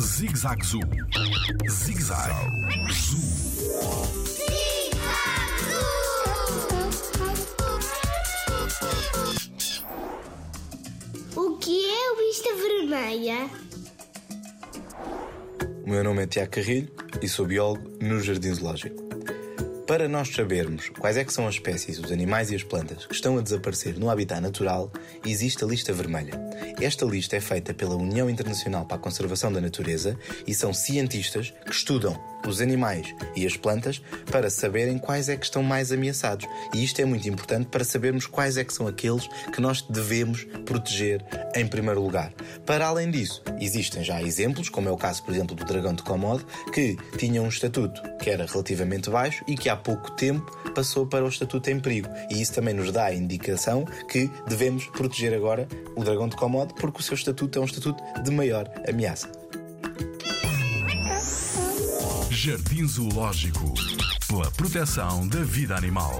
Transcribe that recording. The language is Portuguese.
Zig Zag Zoo. Zig Zag Zoo. O que é lista vermelha? O meu nome é Tiago Carrilho e sou biólogo no Jardim Zoológico. Para nós sabermos quais é que são as espécies, os animais e as plantas que estão a desaparecer no habitat natural, existe a lista vermelha. Esta lista é feita pela União Internacional para a Conservação da Natureza e são cientistas que estudam os animais e as plantas para saberem quais é que estão mais ameaçados. E isto é muito importante para sabermos quais é que são aqueles que nós devemos proteger em primeiro lugar. Para além disso, existem já exemplos, como é o caso, por exemplo, do dragão de Komodo, que tinha um estatuto que era relativamente baixo e que há pouco tempo passou para o estatuto em perigo. E isso também nos dá a indicação que devemos proteger agora o dragão de Komodo porque o seu estatuto é um estatuto de maior ameaça. Jardim Zoológico. Pela proteção da vida animal.